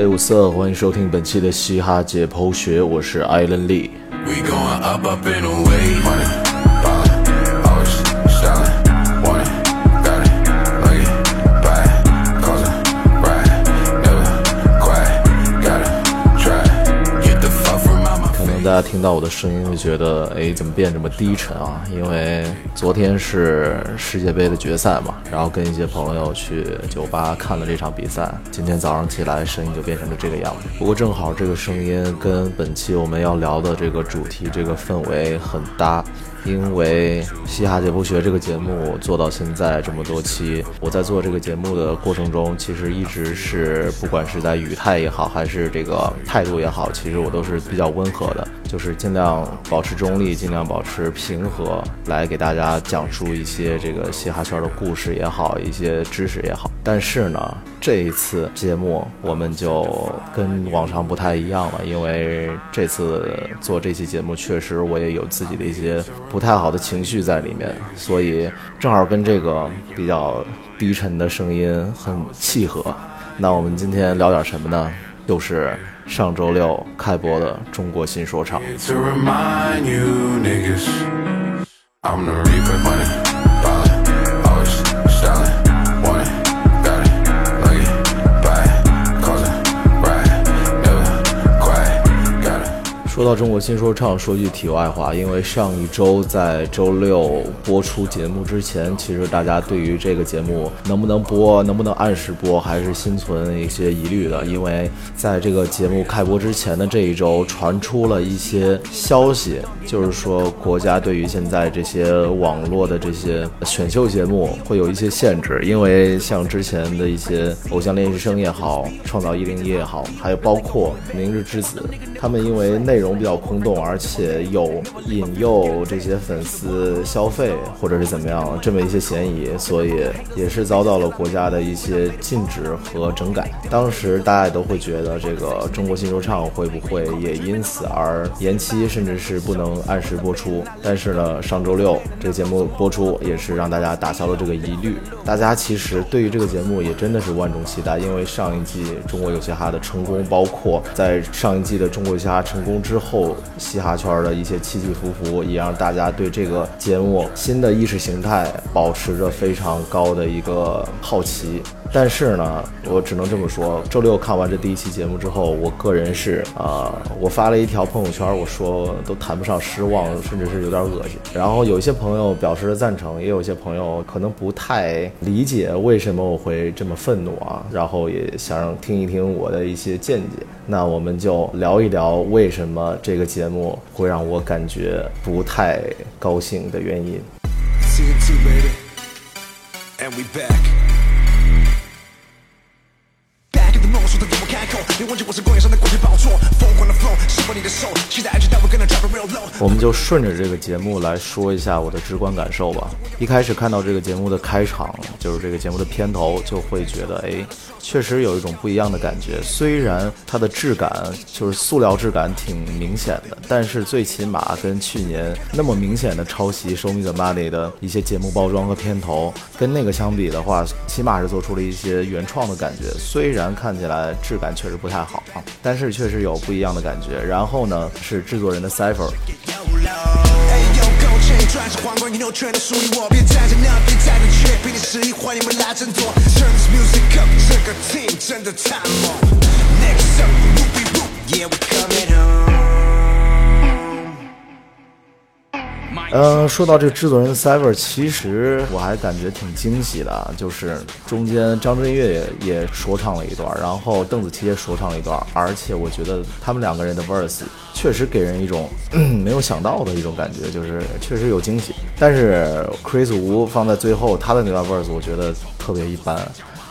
哎，五色，欢迎收听本期的嘻哈解剖学，我是艾伦利。We going up, up 听到我的声音会觉得，哎，怎么变这么低沉啊？因为昨天是世界杯的决赛嘛，然后跟一些朋友去酒吧看了这场比赛。今天早上起来，声音就变成了这个样子。不过正好这个声音跟本期我们要聊的这个主题、这个氛围很搭。因为嘻哈解剖学这个节目做到现在这么多期，我在做这个节目的过程中，其实一直是不管是在语态也好，还是这个态度也好，其实我都是比较温和的，就是尽量保持中立，尽量保持平和，来给大家讲述一些这个嘻哈圈的故事也好，一些知识也好。但是呢，这一次节目我们就跟往常不太一样了，因为这次做这期节目，确实我也有自己的一些。不太好的情绪在里面，所以正好跟这个比较低沉的声音很契合。那我们今天聊点什么呢？又是上周六开播的中国新说唱。到中国新说唱，说句题外话，因为上一周在周六播出节目之前，其实大家对于这个节目能不能播、能不能按时播，还是心存一些疑虑的。因为在这个节目开播之前的这一周，传出了一些消息，就是说国家对于现在这些网络的这些选秀节目会有一些限制，因为像之前的一些偶像练习生也好，创造一零一也好，还有包括明日之子，他们因为内容。比较空洞，而且有引诱这些粉丝消费或者是怎么样这么一些嫌疑，所以也是遭到了国家的一些禁止和整改。当时大家都会觉得这个中国新说唱会不会也因此而延期，甚至是不能按时播出？但是呢，上周六这个节目播出，也是让大家打消了这个疑虑。大家其实对于这个节目也真的是万众期待，因为上一季中国有嘻哈的成功，包括在上一季的中国有嘻哈成功之，后嘻哈圈的一些起起伏伏，也让大家对这个节目新的意识形态保持着非常高的一个好奇。但是呢，我只能这么说，周六看完这第一期节目之后，我个人是啊，我发了一条朋友圈，我说都谈不上失望，甚至是有点恶心。然后有一些朋友表示了赞成，也有一些朋友可能不太理解为什么我会这么愤怒啊，然后也想听一听我的一些见解。那我们就聊一聊为什么这个节目会让我感觉不太高兴的原因。别忘记我我们就顺着这个节目来说一下我的直观感受吧。一开始看到这个节目的开场，就是这个节目的片头，就会觉得，哎，确实有一种不一样的感觉。虽然它的质感就是塑料质感挺明显的，但是最起码跟去年那么明显的抄袭《Show Me the Money》的一些节目包装和片头，跟那个相比的话，起码是做出了一些原创的感觉。虽然看起来质感确实不太好啊，但是确实有不一样的感觉。然后呢，是制作人的 Cipher。呃，说到这个制作人 Sever，其实我还感觉挺惊喜的，就是中间张震岳也也说唱了一段，然后邓紫棋也说唱了一段，而且我觉得他们两个人的 verse 确实给人一种 没有想到的一种感觉，就是确实有惊喜。但是 Chris Wu 放在最后他的那段 verse，我觉得特别一般。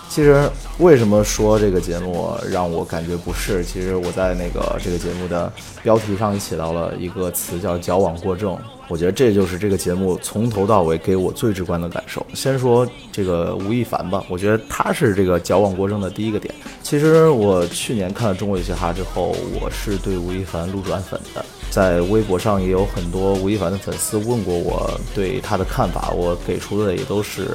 其实为什么说这个节目让我感觉不适？其实我在那个这个节目的标题上写到了一个词，叫矫枉过正。我觉得这就是这个节目从头到尾给我最直观的感受。先说这个吴亦凡吧，我觉得他是这个矫枉过正的第一个点。其实我去年看了《中国有嘻哈》之后，我是对吴亦凡路转粉的。在微博上也有很多吴亦凡的粉丝问过我对他的看法，我给出的也都是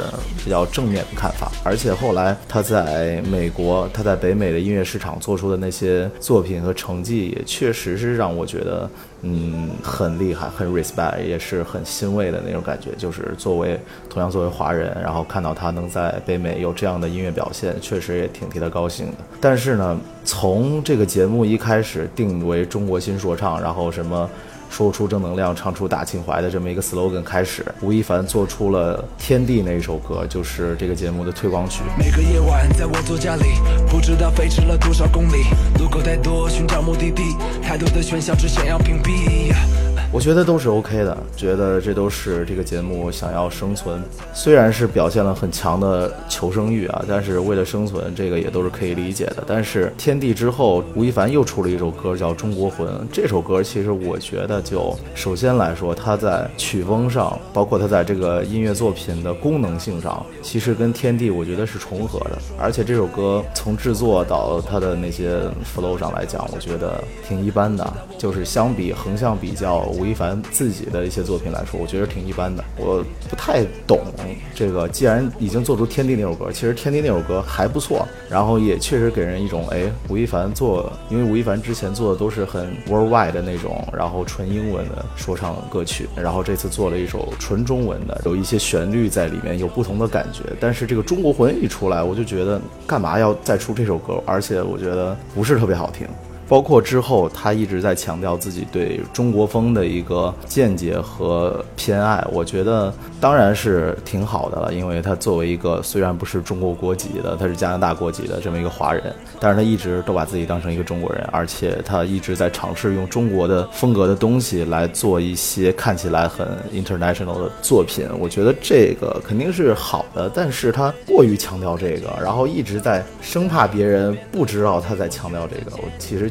比较正面的看法。而且后来他在美国，他在北美的音乐市场做出的那些作品和成绩，也确实是让我觉得。嗯，很厉害，很 respect，也是很欣慰的那种感觉。就是作为同样作为华人，然后看到他能在北美有这样的音乐表现，确实也挺替他高兴的。但是呢，从这个节目一开始定为中国新说唱，然后什么。说出正能量，唱出大情怀的这么一个 slogan 开始，吴亦凡做出了《天地》那一首歌，就是这个节目的推广曲。每个夜晚，在我座驾里，不知道飞驰了多少公里，路口太多，寻找目的地，太多的喧嚣，只想要屏蔽。我觉得都是 OK 的，觉得这都是这个节目想要生存。虽然是表现了很强的求生欲啊，但是为了生存，这个也都是可以理解的。但是天地之后，吴亦凡又出了一首歌叫《中国魂》。这首歌其实我觉得，就首先来说，它在曲风上，包括它在这个音乐作品的功能性上，其实跟天地我觉得是重合的。而且这首歌从制作到它的那些 flow 上来讲，我觉得挺一般的。就是相比横向比较。吴亦凡自己的一些作品来说，我觉得挺一般的。我不太懂这个。既然已经做出《天地》那首歌，其实《天地》那首歌还不错，然后也确实给人一种哎，吴亦凡做，因为吴亦凡之前做的都是很 worldwide 的那种，然后纯英文的说唱歌曲，然后这次做了一首纯中文的，有一些旋律在里面，有不同的感觉。但是这个中国魂一出来，我就觉得干嘛要再出这首歌？而且我觉得不是特别好听。包括之后，他一直在强调自己对中国风的一个见解和偏爱，我觉得当然是挺好的了。因为他作为一个虽然不是中国国籍的，他是加拿大国籍的这么一个华人，但是他一直都把自己当成一个中国人，而且他一直在尝试用中国的风格的东西来做一些看起来很 international 的作品。我觉得这个肯定是好的，但是他过于强调这个，然后一直在生怕别人不知道他在强调这个。我其实。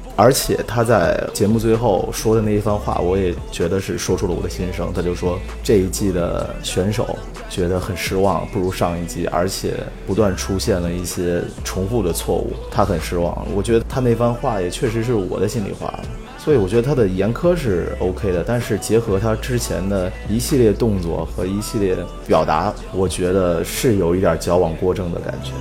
而且他在节目最后说的那一番话，我也觉得是说出了我的心声。他就说这一季的选手觉得很失望，不如上一季，而且不断出现了一些重复的错误，他很失望。我觉得他那番话也确实是我的心里话，所以我觉得他的严苛是 OK 的，但是结合他之前的一系列动作和一系列表达，我觉得是有一点矫枉过正的感觉。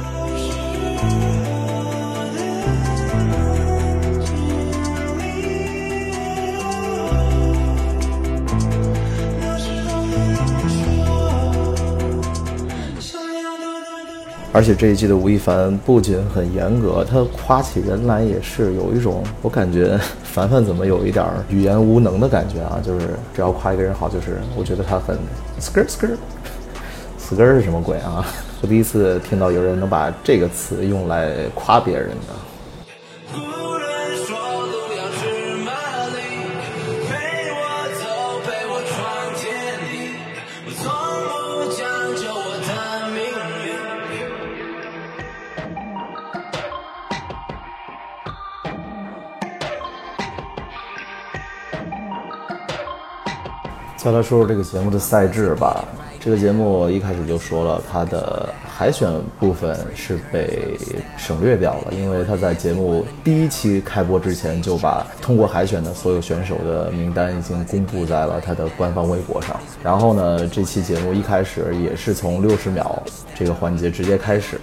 而且这一季的吴亦凡不仅很严格，他夸起人来也是有一种，我感觉凡凡怎么有一点语言无能的感觉啊？就是只要夸一个人好，就是我觉得他很 skr skr skr 是什么鬼啊？我第一次听到有人能把这个词用来夸别人的。再来说说这个节目的赛制吧。这个节目一开始就说了，它的海选部分是被省略掉了，因为他在节目第一期开播之前就把通过海选的所有选手的名单已经公布在了他的官方微博上。然后呢，这期节目一开始也是从六十秒这个环节直接开始。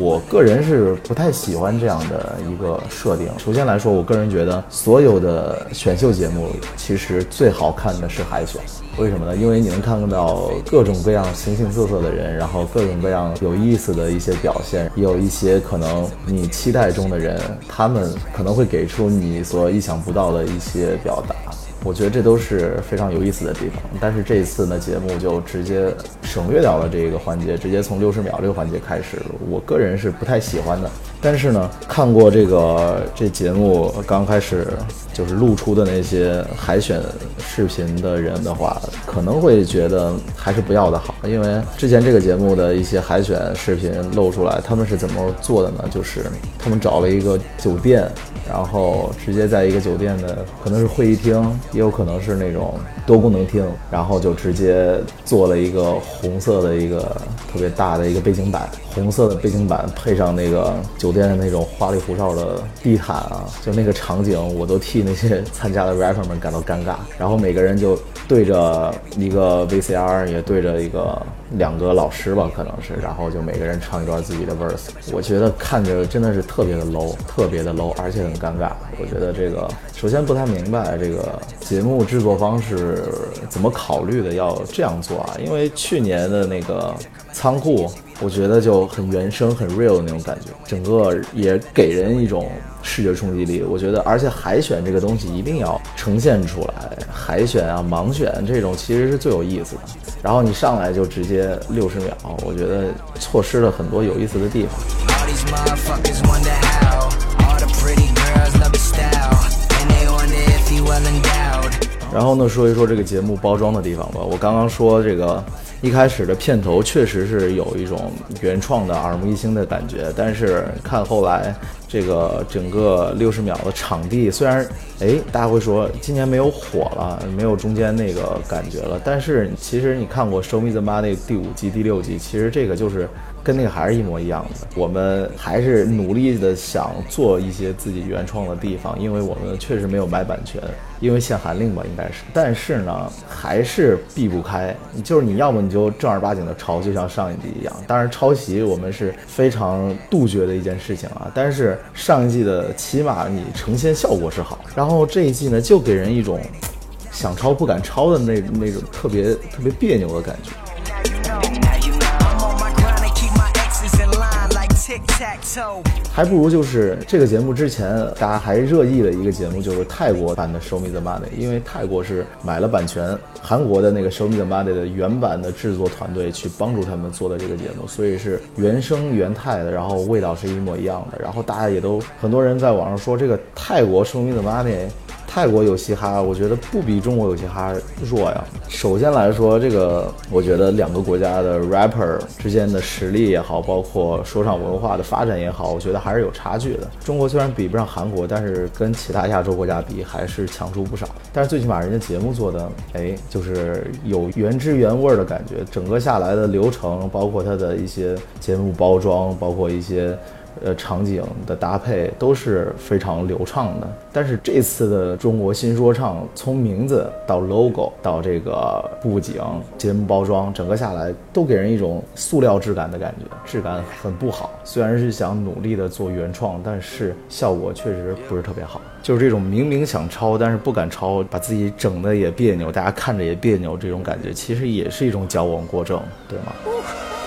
我个人是不太喜欢这样的一个设定。首先来说，我个人觉得所有的选秀节目其实最好看的是海选。为什么呢？因为你能看到各种各样形形色色的人，然后各种各样有意思的一些表现，有一些可能你期待中的人，他们可能会给出你所意想不到的一些表达。我觉得这都是非常有意思的地方。但是这一次呢，节目就直接省略掉了这个环节，直接从六十秒这个环节开始。我个人是不太喜欢的。但是呢，看过这个这节目刚开始就是露出的那些海选视频的人的话，可能会觉得还是不要的好，因为之前这个节目的一些海选视频露出来，他们是怎么做的呢？就是他们找了一个酒店，然后直接在一个酒店的可能是会议厅，也有可能是那种多功能厅，然后就直接做了一个红色的一个特别大的一个背景板，红色的背景板配上那个酒。店的那种花里胡哨的地毯啊，就那个场景，我都替那些 参加的 rapper 们感到尴尬。然后每个人就对着一个 VCR，也对着一个两个老师吧，可能是，然后就每个人唱一段自己的 verse。我觉得看着真的是特别的 low，特别的 low，而且很尴尬。我觉得这个首先不太明白这个节目制作方是怎么考虑的要这样做啊？因为去年的那个仓库。我觉得就很原生、很 real 的那种感觉，整个也给人一种视觉冲击力。我觉得，而且海选这个东西一定要呈现出来，海选啊、盲选这种其实是最有意思的。然后你上来就直接六十秒，我觉得错失了很多有意思的地方。然后呢，说一说这个节目包装的地方吧。我刚刚说这个。一开始的片头确实是有一种原创的耳目一新的感觉，但是看后来这个整个六十秒的场地，虽然哎大家会说今年没有火了，没有中间那个感觉了，但是其实你看过《Show Me the Money》第五季、第六季，其实这个就是。跟那个还是一模一样的，我们还是努力的想做一些自己原创的地方，因为我们确实没有买版权，因为限韩令吧，应该是。但是呢，还是避不开，就是你要么你就正儿八经的抄，就像上一季一样。当然，抄袭我们是非常杜绝的一件事情啊。但是上一季的起码你呈现效果是好，然后这一季呢，就给人一种想抄不敢抄的那那种特别特别别扭的感觉。还不如就是这个节目之前大家还热议的一个节目，就是泰国版的《Show Me the Money》，因为泰国是买了版权，韩国的那个《Show Me the Money》的原版的制作团队去帮助他们做的这个节目，所以是原生原泰的，然后味道是一模一样的，然后大家也都很多人在网上说这个泰国《Show Me the Money》。泰国有嘻哈，我觉得不比中国有嘻哈弱呀。首先来说，这个我觉得两个国家的 rapper 之间的实力也好，包括说唱文化的发展也好，我觉得还是有差距的。中国虽然比不上韩国，但是跟其他亚洲国家比还是强出不少。但是最起码人家节目做的，哎，就是有原汁原味的感觉。整个下来的流程，包括它的一些节目包装，包括一些。呃，场景的搭配都是非常流畅的。但是这次的中国新说唱，从名字到 logo 到这个布景、节目包装，整个下来都给人一种塑料质感的感觉，质感很不好。虽然是想努力的做原创，但是效果确实不是特别好。就是这种明明想抄，但是不敢抄，把自己整的也别扭，大家看着也别扭，这种感觉其实也是一种矫枉过正，对吗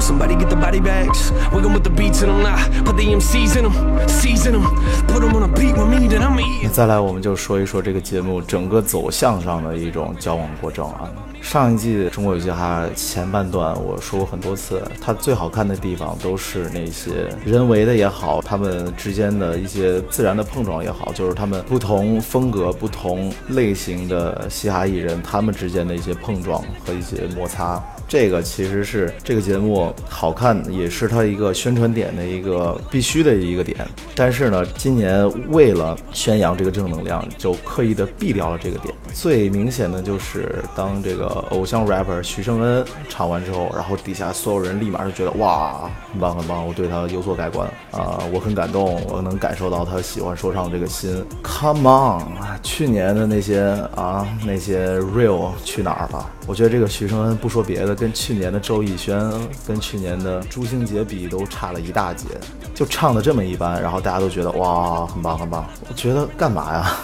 ？Somebody get the body bags. We're going with the beats in them now. Put the MCs in them, season them. Put them on a beat with me, then I'm eating. 再来，我们就说一说这个节目整个走向上的一种矫枉过正啊。上一季《中国有嘻哈》前半段，我说过很多次，它最好看的地方都是那些人为的也好，他们之间的一些自然的碰撞也好，就是他们不同风格、不同类型的嘻哈艺人他们之间的一些碰撞和一些摩擦。这个其实是这个节目好看，也是它一个宣传点的一个必须的一个点。但是呢，今年为了宣扬这个正能量，就刻意的避掉了这个点。最明显的就是当这个偶像 rapper 徐胜恩唱完之后，然后底下所有人立马就觉得哇，很棒很棒，我对他有所改观啊，我很感动，我能感受到他喜欢说唱这个心。Come on，去年的那些啊那些 real 去哪儿了？我觉得这个徐胜恩不说别的，跟去年的周艺轩、跟去年的朱星杰比都差了一大截，就唱的这么一般，然后大家都觉得哇，很棒很棒。我觉得干嘛呀？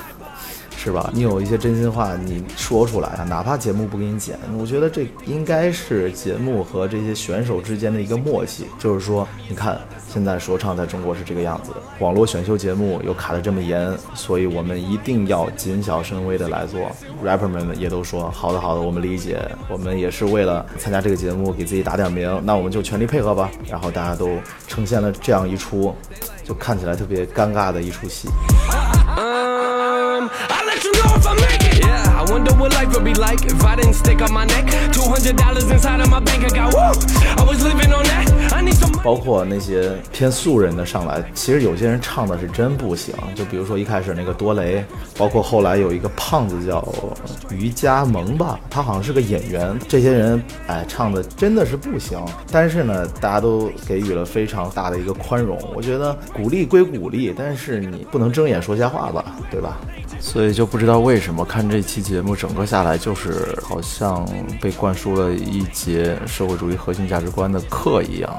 是吧？你有一些真心话，你说出来啊，哪怕节目不给你剪，我觉得这应该是节目和这些选手之间的一个默契。就是说，你看现在说唱在中国是这个样子，网络选秀节目又卡得这么严，所以我们一定要谨小慎微的来做。rapper 们也都说好的好的，我们理解，我们也是为了参加这个节目给自己打点名，那我们就全力配合吧。然后大家都呈现了这样一出，就看起来特别尴尬的一出戏。包括那些偏素人的上来，其实有些人唱的是真不行。就比如说一开始那个多雷，包括后来有一个胖子叫于嘉萌吧，他好像是个演员。这些人哎，唱的真的是不行。但是呢，大家都给予了非常大的一个宽容。我觉得鼓励归鼓励，但是你不能睁眼说瞎话吧，对吧？所以就不知道为什么看这期节目整个下来，就是好像被灌输了一节社会主义核心价值观的课一样。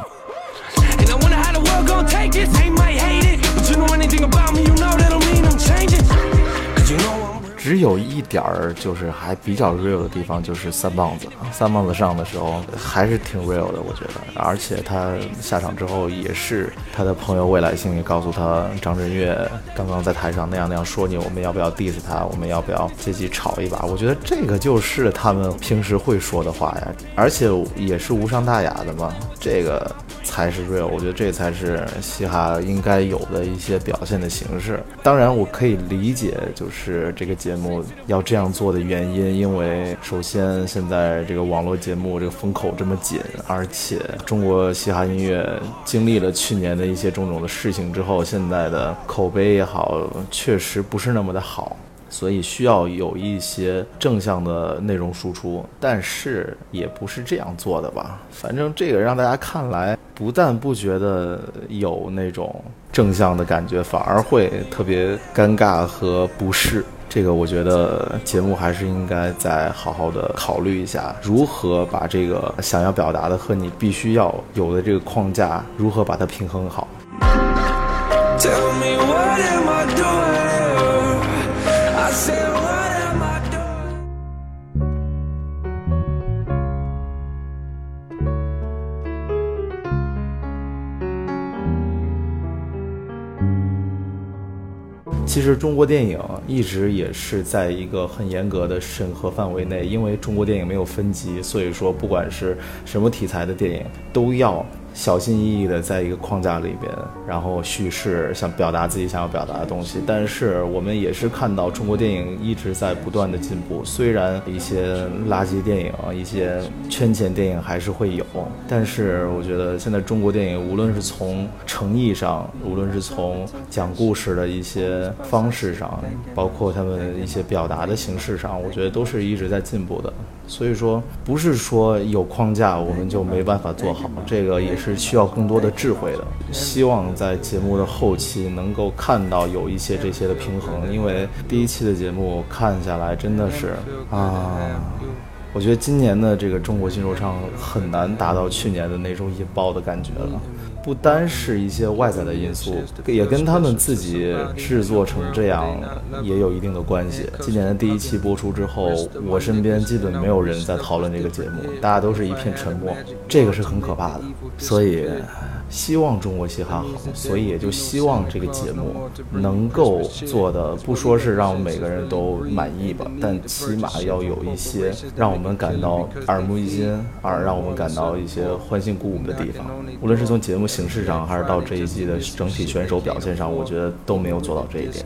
只有一点儿就是还比较 real 的地方，就是三棒子。三棒子上的时候还是挺 real 的，我觉得。而且他下场之后也是他的朋友未来星也告诉他，张震岳刚刚在台上那样那样说你，我们要不要 diss 他？我们要不要借机吵一把？我觉得这个就是他们平时会说的话呀，而且也是无伤大雅的嘛。这个。才是 real，我觉得这才是嘻哈应该有的一些表现的形式。当然，我可以理解，就是这个节目要这样做的原因，因为首先现在这个网络节目这个风口这么紧，而且中国嘻哈音乐经历了去年的一些种种的事情之后，现在的口碑也好，确实不是那么的好。所以需要有一些正向的内容输出，但是也不是这样做的吧？反正这个让大家看来，不但不觉得有那种正向的感觉，反而会特别尴尬和不适。这个我觉得节目还是应该再好好的考虑一下，如何把这个想要表达的和你必须要有的这个框架，如何把它平衡好。Tell me what 其实中国电影一直也是在一个很严格的审核范围内，因为中国电影没有分级，所以说不管是什么题材的电影都要。小心翼翼的在一个框架里边，然后叙事，想表达自己想要表达的东西。但是我们也是看到中国电影一直在不断的进步，虽然一些垃圾电影、一些圈钱电影还是会有，但是我觉得现在中国电影无论是从诚意上，无论是从讲故事的一些方式上，包括他们一些表达的形式上，我觉得都是一直在进步的。所以说，不是说有框架我们就没办法做好，这个也是需要更多的智慧的。希望在节目的后期能够看到有一些这些的平衡，因为第一期的节目看下来真的是啊，我觉得今年的这个中国新说唱很难达到去年的那种引爆的感觉了。不单是一些外在的因素，也跟他们自己制作成这样也有一定的关系。今年的第一期播出之后，我身边基本没有人在讨论这个节目，大家都是一片沉默，这个是很可怕的。所以。希望中国嘻哈好，所以也就希望这个节目能够做的，不说是让每个人都满意吧，但起码要有一些让我们感到耳目一新，而让我们感到一些欢欣鼓舞的地方。无论是从节目形式上，还是到这一季的整体选手表现上，我觉得都没有做到这一点。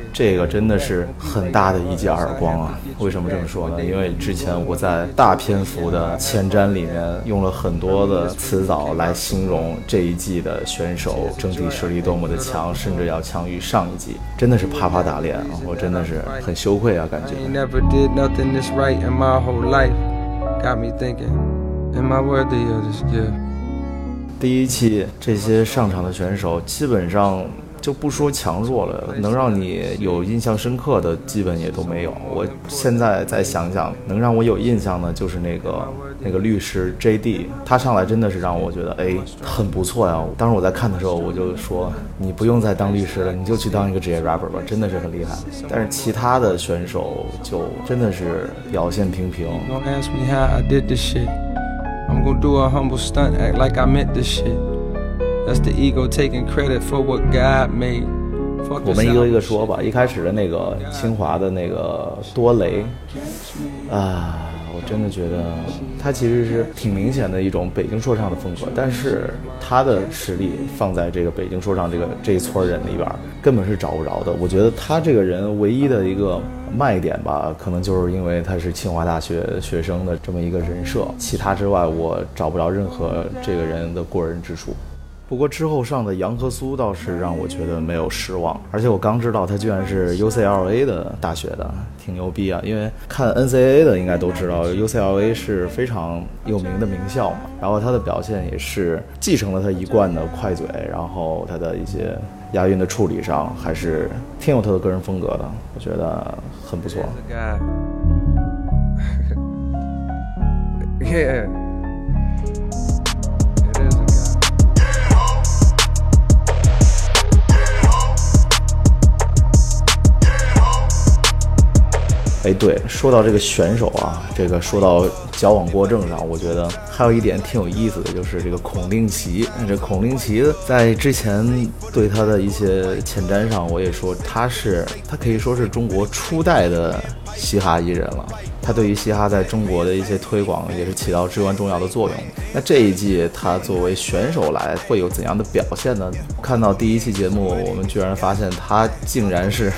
这个真的是很大的一记耳光啊！为什么这么说呢？因为之前我在大篇幅的前瞻里面用了很多的词藻来形容这一季的选手整体实力多么的强，甚至要强于上一季，真的是啪啪打脸啊！我真的是很羞愧啊，感觉。第一期这些上场的选手，基本上就不说强弱了，能让你有印象深刻的基本也都没有。我现在再想想，能让我有印象的，就是那个那个律师 J.D，他上来真的是让我觉得，哎，很不错呀。当时我在看的时候，我就说，你不用再当律师了，你就去当一个职业 rapper 吧，真的是很厉害。但是其他的选手就真的是表现平平。I'm gonna do a humble stunt, act like I meant this shit. That's the ego taking credit for what God made. 我们一个一个说吧。一开始的那个清华的那个多雷，啊，我真的觉得他其实是挺明显的一种北京说唱的风格，但是他的实力放在这个北京说唱这个这一撮人里边，根本是找不着的。我觉得他这个人唯一的一个。卖点吧，可能就是因为他是清华大学学生的这么一个人设，其他之外我找不着任何这个人的过人之处。不过之后上的杨和苏倒是让我觉得没有失望，而且我刚知道他居然是 UCLA 的大学的，挺牛逼啊！因为看 NCAA 的应该都知道 UCLA 是非常有名的名校嘛，然后他的表现也是继承了他一贯的快嘴，然后他的一些。押韵的处理上还是挺有他的个人风格的，我觉得很不错。哎，对，说到这个选手啊，这个说到矫枉过正上，我觉得还有一点挺有意思的，就是这个孔令奇。这孔令奇在之前对他的一些前瞻上，我也说他是他可以说是中国初代的嘻哈艺人了。他对于嘻哈在中国的一些推广也是起到至关重要的作用。那这一季他作为选手来，会有怎样的表现呢？看到第一期节目，我们居然发现他竟然是。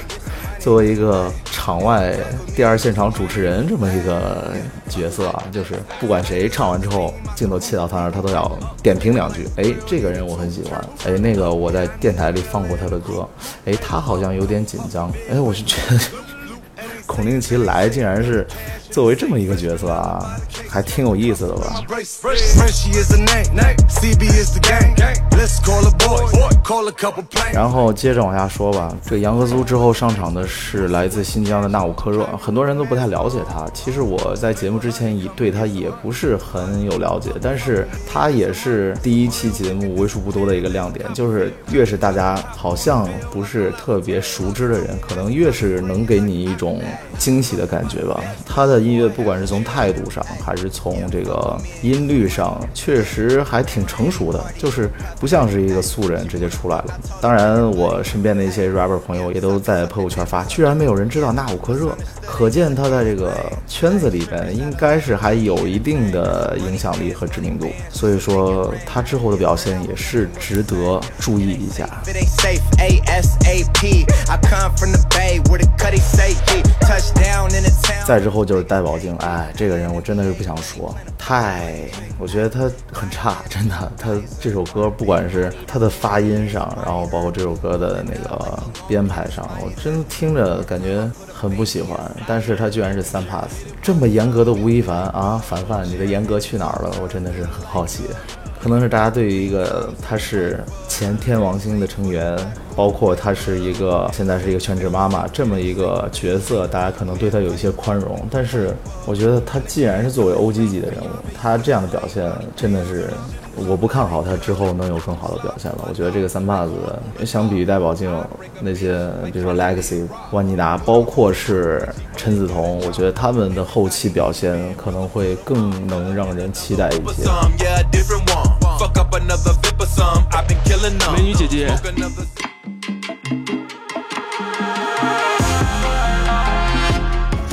作为一个场外第二现场主持人这么一个角色啊，就是不管谁唱完之后，镜头切到他那儿，他都要点评两句。哎，这个人我很喜欢。哎，那个我在电台里放过他的歌。哎，他好像有点紧张。哎，我是觉得 孔令奇来竟然是。作为这么一个角色啊，还挺有意思的吧。然后接着往下说吧。这杨和苏之后上场的是来自新疆的纳吾克热，很多人都不太了解他。其实我在节目之前也对他也不是很有了解，但是他也是第一期节目为数不多的一个亮点。就是越是大家好像不是特别熟知的人，可能越是能给你一种惊喜的感觉吧。他的。音乐不管是从态度上，还是从这个音律上，确实还挺成熟的，就是不像是一个素人直接出来了。当然，我身边的一些 rapper 朋友也都在朋友圈发，居然没有人知道那吾克热，可见他在这个圈子里边应该是还有一定的影响力和知名度。所以说，他之后的表现也是值得注意一下。再之后就是。戴宝静，哎，这个人我真的是不想说，太，我觉得他很差，真的。他这首歌不管是他的发音上，然后包括这首歌的那个编排上，我真听着感觉很不喜欢。但是他居然是三 pass，这么严格的吴亦凡啊，凡凡，你的严格去哪儿了？我真的是很好奇。可能是大家对于一个他是前天王星的成员，包括他是一个现在是一个全职妈妈这么一个角色，大家可能对他有一些宽容。但是我觉得他既然是作为 OG 级的人物，他这样的表现真的是。我不看好他之后能有更好的表现了。我觉得这个三把子相比于戴宝静那些，比如说 Legacy、万妮达，包括是陈梓彤，我觉得他们的后期表现可能会更能让人期待一些。美女姐姐。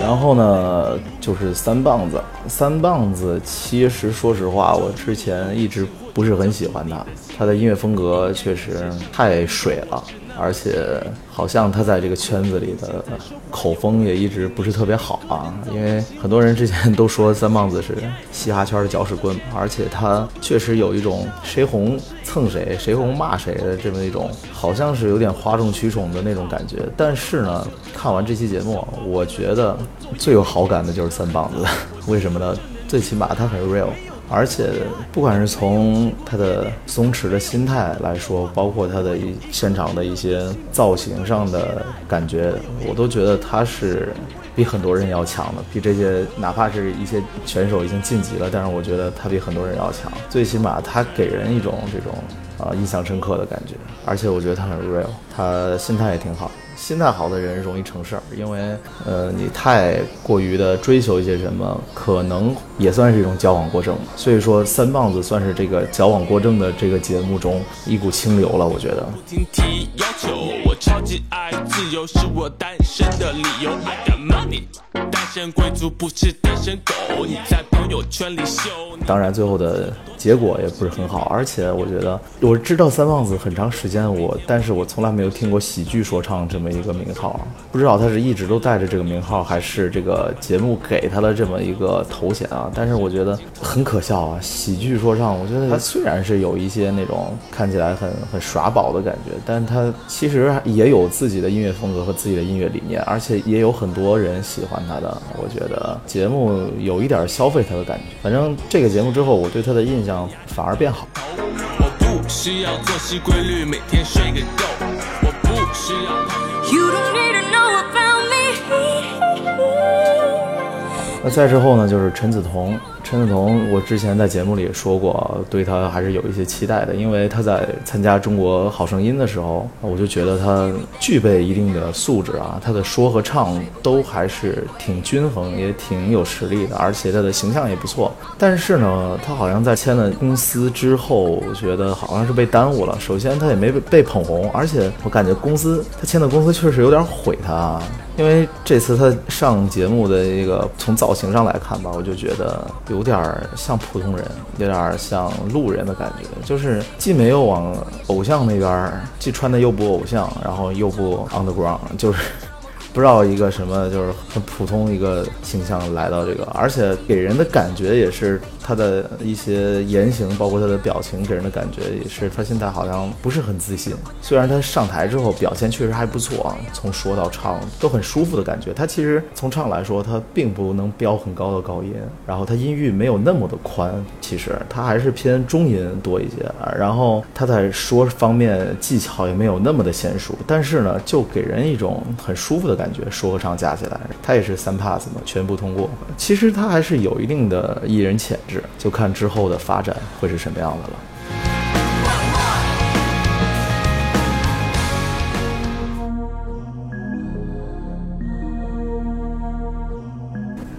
然后呢，就是三棒子。三棒子其实说实话，我之前一直不是很喜欢他，他的音乐风格确实太水了。而且好像他在这个圈子里的口风也一直不是特别好啊，因为很多人之前都说三棒子是嘻哈圈的搅屎棍，而且他确实有一种谁红蹭谁，谁红骂谁的这么一种，好像是有点哗众取宠的那种感觉。但是呢，看完这期节目，我觉得最有好感的就是三棒子，为什么呢？最起码他很 real。而且不管是从他的松弛的心态来说，包括他的一现场的一些造型上的感觉，我都觉得他是比很多人要强的，比这些哪怕是一些选手已经晋级了，但是我觉得他比很多人要强，最起码他给人一种这种啊印象深刻的感觉，而且我觉得他很 real，他心态也挺好。心态好的人容易成事儿，因为呃，你太过于的追求一些什么，可能也算是一种矫枉过正。所以说，三棒子算是这个矫枉过正的这个节目中一股清流了，我觉得。听提要求，我超级爱自由，是我单身的理由。I got money，单身贵族不是单身狗，你在朋友圈里秀。当然，最后的结果也不是很好，而且我觉得我知道三棒子很长时间，我但是我从来没有听过喜剧说唱这么。一个名号，不知道他是一直都带着这个名号，还是这个节目给他的这么一个头衔啊？但是我觉得很可笑啊！喜剧说唱，我觉得他虽然是有一些那种看起来很很耍宝的感觉，但他其实也有自己的音乐风格和自己的音乐理念，而且也有很多人喜欢他的。我觉得节目有一点消费他的感觉。反正这个节目之后，我对他的印象反而变好。我不需要作息规律，每天睡个够。我不需要。那再之后呢，就是陈梓童。陈梓童，我之前在节目里也说过，对他还是有一些期待的，因为他在参加《中国好声音》的时候，我就觉得他具备一定的素质啊，他的说和唱都还是挺均衡，也挺有实力的，而且他的形象也不错。但是呢，他好像在签了公司之后，我觉得好像是被耽误了。首先，他也没被被捧红，而且我感觉公司他签的公司确实有点毁他啊。因为这次他上节目的一个从造型上来看吧，我就觉得有有点像普通人，有点像路人的感觉，就是既没有往偶像那边，既穿的又不偶像，然后又不 underground，就是。不知道一个什么，就是很普通一个形象来到这个，而且给人的感觉也是他的一些言行，包括他的表情，给人的感觉也是他现在好像不是很自信。虽然他上台之后表现确实还不错啊，从说到唱都很舒服的感觉。他其实从唱来说，他并不能飙很高的高音，然后他音域没有那么的宽，其实他还是偏中音多一些。然后他在说方面技巧也没有那么的娴熟，但是呢，就给人一种很舒服的。感觉说和唱加起来，他也是三 pass 嘛，全部通过。其实他还是有一定的艺人潜质，就看之后的发展会是什么样的了。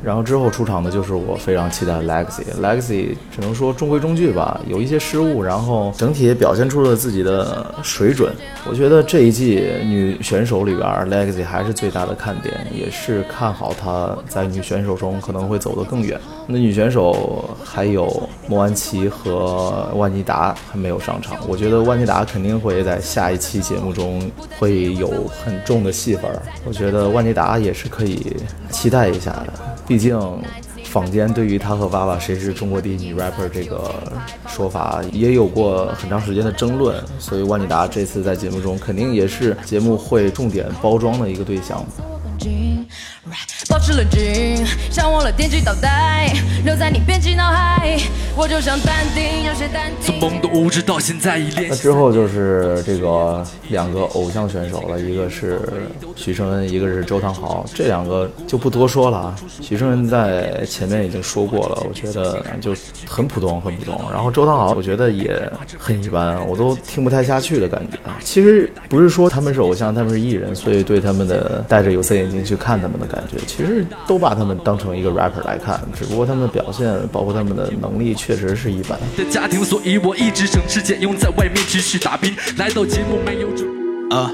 然后之后出场的就是我非常期待的 Legacy，Legacy 只能说中规中矩吧，有一些失误，然后整体也表现出了自己的水准。我觉得这一季女选手里边，Legacy 还是最大的看点，也是看好她在女选手中可能会走得更远。那女选手还有莫安琪和万妮达还没有上场，我觉得万妮达肯定会在下一期节目中会有很重的戏份。我觉得万妮达也是可以期待一下的。毕竟，坊间对于他和娃娃谁是中国第一女 rapper 这个说法也有过很长时间的争论，所以万妮达这次在节目中肯定也是节目会重点包装的一个对象。保持冷静，像忘了点击倒带，留在你编辑脑海。我就像淡定，有些淡定。从懵懂无知到现在已练。那之后就是这个两个偶像选手了，一个是许胜恩，一个是周汤豪。这两个就不多说了啊。许胜恩在前面已经说过了，我觉得就很普通，很普通。然后周汤豪，我觉得也很一般，我都听不太下去的感觉啊。其实不是说他们是偶像，他们是艺人，所以对他们的戴着有色眼镜去看他们的感觉。其实都把他们当成一个 rapper 来看，只不过他们的表现，包括他们的能力，确实是一般。的家庭，所以我一直省吃俭用，在外面继续打拼。来到节目没有准啊。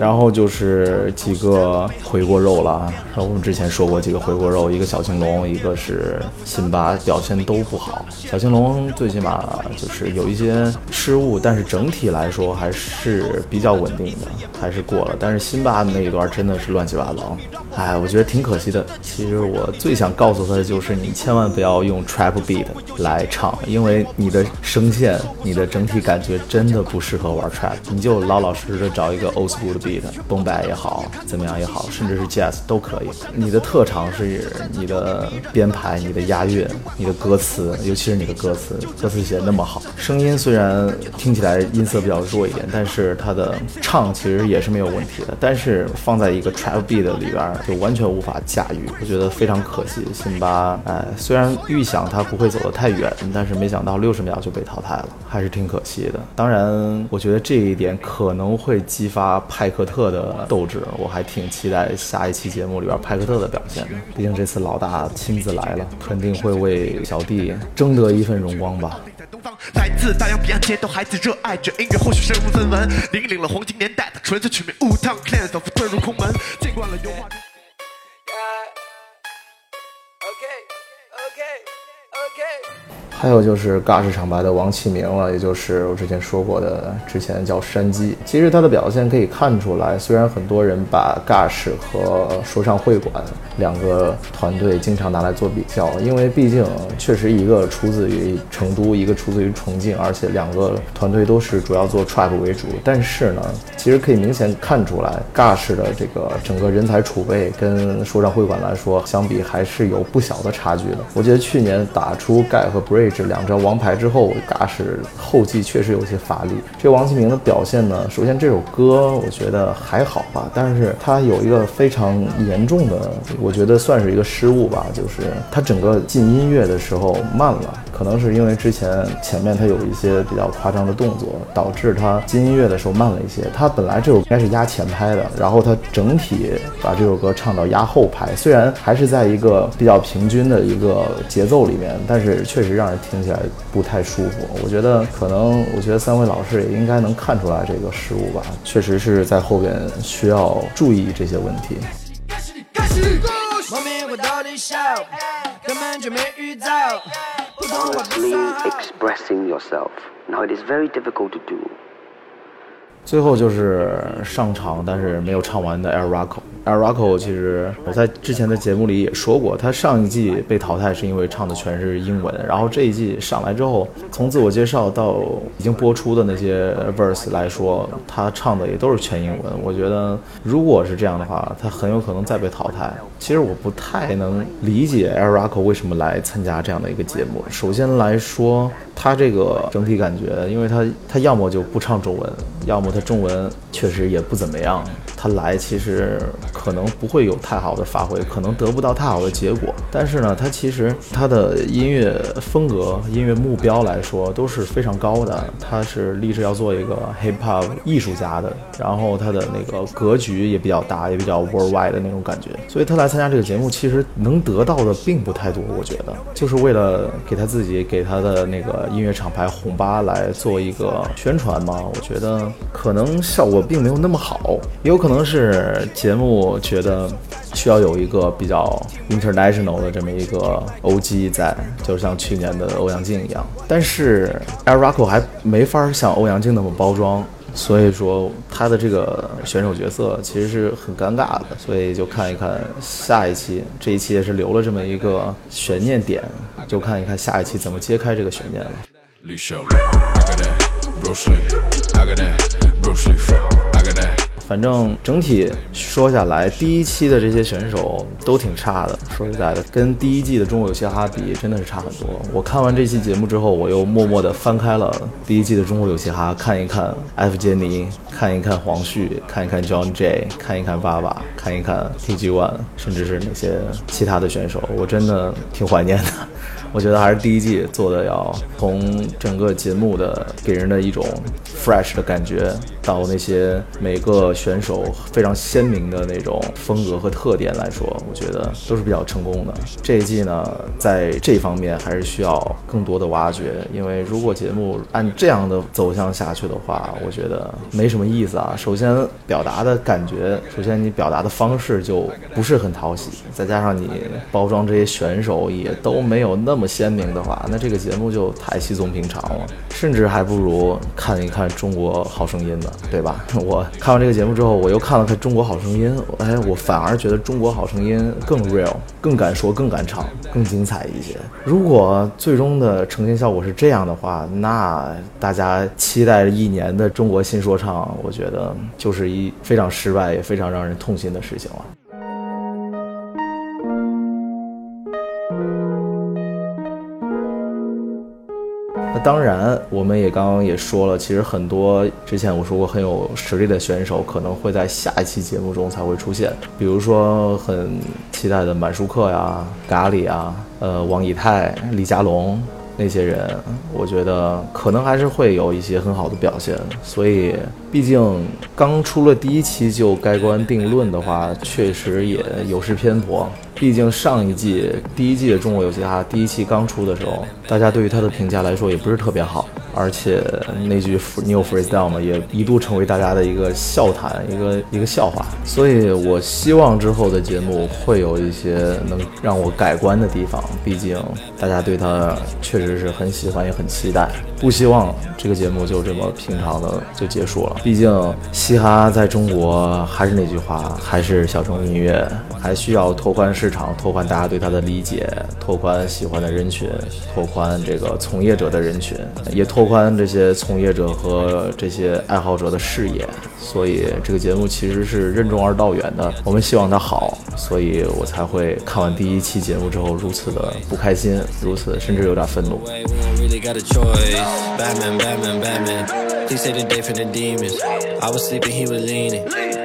然后就是几个回锅肉了，然后我们之前说过几个回锅肉，一个小青龙，一个是辛巴，表现都不好。小青龙最起码就是有一些失误，但是整体来说还是比较稳定的，还是过了。但是辛巴那一段真的是乱七八糟，哎，我觉得挺可惜的。其实我最想告诉他的就是，你千万不要用 trap beat 来唱，因为你的声线、你的整体感觉真的不适合玩 trap，你就老老实实的找一个 old school 的 beat。beat，蹦摆也好，怎么样也好，甚至是 jazz 都可以。你的特长是你的编排、你的押韵、你的歌词，尤其是你的歌词，歌词写那么好，声音虽然听起来音色比较弱一点，但是他的唱其实也是没有问题的。但是放在一个 trap beat 里边，就完全无法驾驭，我觉得非常可惜。辛巴，哎，虽然预想他不会走得太远，但是没想到六十秒就被淘汰了，还是挺可惜的。当然，我觉得这一点可能会激发派克特的斗志，我还挺期待下一期节目里边派克特的表现的。毕竟这次老大亲自来了，肯定会为小弟争得一份荣光吧。来自大洋彼岸，街头孩子热爱着音乐，或许身无分文，引领了黄金年代的纯粹曲面舞堂，clan 仿佛遁入空门，见惯了油画。还有就是尬式场白的王启明了，也就是我之前说过的，之前叫山鸡。其实他的表现可以看出来，虽然很多人把尬式和说唱会馆两个团队经常拿来做比较，因为毕竟确实一个出自于成都，一个出自于重庆，而且两个团队都是主要做 trap 为主。但是呢，其实可以明显看出来，尬式的这个整个人才储备跟说唱会馆来说相比，还是有不小的差距的。我觉得去年打出盖和 Break 这两张王牌之后，嘎是后继确实有些乏力。这王启明的表现呢，首先这首歌我觉得还好吧，但是他有一个非常严重的，我觉得算是一个失误吧，就是他整个进音乐的时候慢了。可能是因为之前前面他有一些比较夸张的动作，导致他进音乐的时候慢了一些。他本来这首应该是压前拍的，然后他整体把这首歌唱到压后拍，虽然还是在一个比较平均的一个节奏里面，但是确实让人听起来不太舒服。我觉得可能，我觉得三位老师也应该能看出来这个失误吧，确实是在后边需要注意这些问题。Honestly expressing yourself. Now it is very difficult to do. 最后就是上场，但是没有唱完的 Air Rocco。Air Rocco 其实我在之前的节目里也说过，他上一季被淘汰是因为唱的全是英文，然后这一季上来之后，从自我介绍到已经播出的那些 verse 来说，他唱的也都是全英文。我觉得如果是这样的话，他很有可能再被淘汰。其实我不太能理解 Air Rocco 为什么来参加这样的一个节目。首先来说，他这个整体感觉，因为他他要么就不唱中文，要么他中文确实也不怎么样。他来其实可能不会有太好的发挥，可能得不到太好的结果。但是呢，他其实他的音乐风格、音乐目标来说都是非常高的。他是立志要做一个 hip hop 艺术家的，然后他的那个格局也比较大，也比较 worldwide 的那种感觉。所以他来参加这个节目，其实能得到的并不太多。我觉得就是为了给他自己、给他的那个音乐厂牌红八来做一个宣传嘛。我觉得可能效果并没有那么好，也有可能。是节目觉得需要有一个比较 international 的这么一个 OG 在，就像去年的欧阳靖一样。但是 Air Rocco 还没法像欧阳靖那么包装，所以说他的这个选手角色其实是很尴尬的。所以就看一看下一期，这一期也是留了这么一个悬念点，就看一看下一期怎么揭开这个悬念了。反正整体说下来，第一期的这些选手都挺差的。说实在的，跟第一季的《中国有嘻哈》比，真的是差很多。我看完这期节目之后，我又默默地翻开了第一季的《中国有嘻哈》，看一看艾弗杰尼，看一看黄旭，看一看 John J，看一看爸爸，看一看 TG One，甚至是那些其他的选手，我真的挺怀念的。我觉得还是第一季做的要从整个节目的给人的一种 fresh 的感觉，到那些每个选手非常鲜明的那种风格和特点来说，我觉得都是比较成功的。这一季呢，在这方面还是需要更多的挖掘，因为如果节目按这样的走向下去的话，我觉得没什么意思啊。首先表达的感觉，首先你表达的方式就不是很讨喜，再加上你包装这些选手也都没有那么。么鲜明的话，那这个节目就太稀松平常了，甚至还不如看一看《中国好声音》呢，对吧？我看完这个节目之后，我又看了看《中国好声音》，哎，我反而觉得《中国好声音》更 real，更敢说，更敢唱，更精彩一些。如果最终的呈现效果是这样的话，那大家期待一年的中国新说唱，我觉得就是一非常失败也非常让人痛心的事情了。当然，我们也刚刚也说了，其实很多之前我说过很有实力的选手，可能会在下一期节目中才会出现。比如说很期待的满舒克呀、咖喱啊、呃王以太、李佳隆那些人，我觉得可能还是会有一些很好的表现。所以，毕竟刚出了第一期就盖棺定论的话，确实也有失偏颇。毕竟上一季第一季的中国有嘻哈第一期刚出的时候，大家对于他的评价来说也不是特别好，而且那句 new freestyle 嘛，也一度成为大家的一个笑谈，一个一个笑话。所以我希望之后的节目会有一些能让我改观的地方，毕竟大家对他确实是很喜欢，也很期待。不希望这个节目就这么平常的就结束了。毕竟嘻哈在中国还是那句话，还是小众音乐，还需要拓宽场，拓宽大家对它的理解，拓宽喜欢的人群，拓宽这个从业者的人群，也拓宽这些从业者和这些爱好者的视野。所以这个节目其实是任重而道远的。我们希望它好，所以我才会看完第一期节目之后如此的不开心，如此甚至有点愤怒。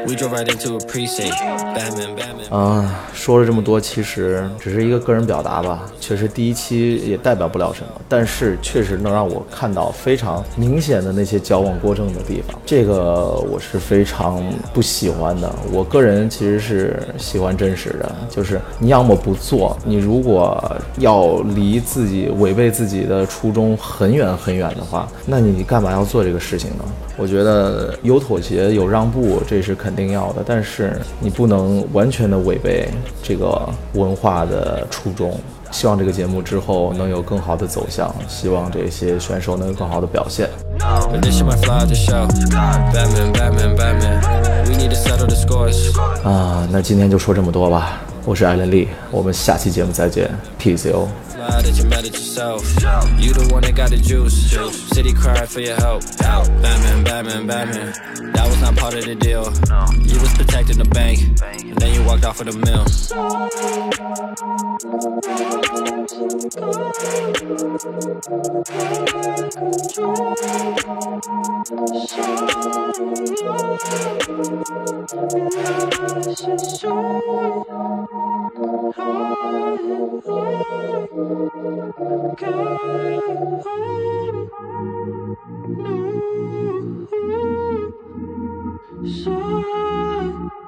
We provided to a preset Bam Bam Bam. 啊，说了这么多，其实只是一个个人表达吧。确实第一期也代表不了什么，但是确实能让我看到非常明显的那些矫枉过正的地方。这个我是非常不喜欢的，我个人其实是喜欢真实的。就是你要么不做，你如果要离自己违背自己的初衷很远很远的话，那你干嘛要做这个事情呢？我觉得有妥协，有让步，这是肯。定要的，但是你不能完全的违背这个文化的初衷，希望这个节目之后能有更好的走向，希望这些选手能有更好的表现。啊，那今天就说这么多吧。我是艾伦利，我们下期节目再见，peace yo。 Fly that you mad at yourself. You the one that got the juice. City cry for your help. Batman, Batman, Batman. That was not part of the deal. You was protecting the bank. And then you walked off with a mill. Shine.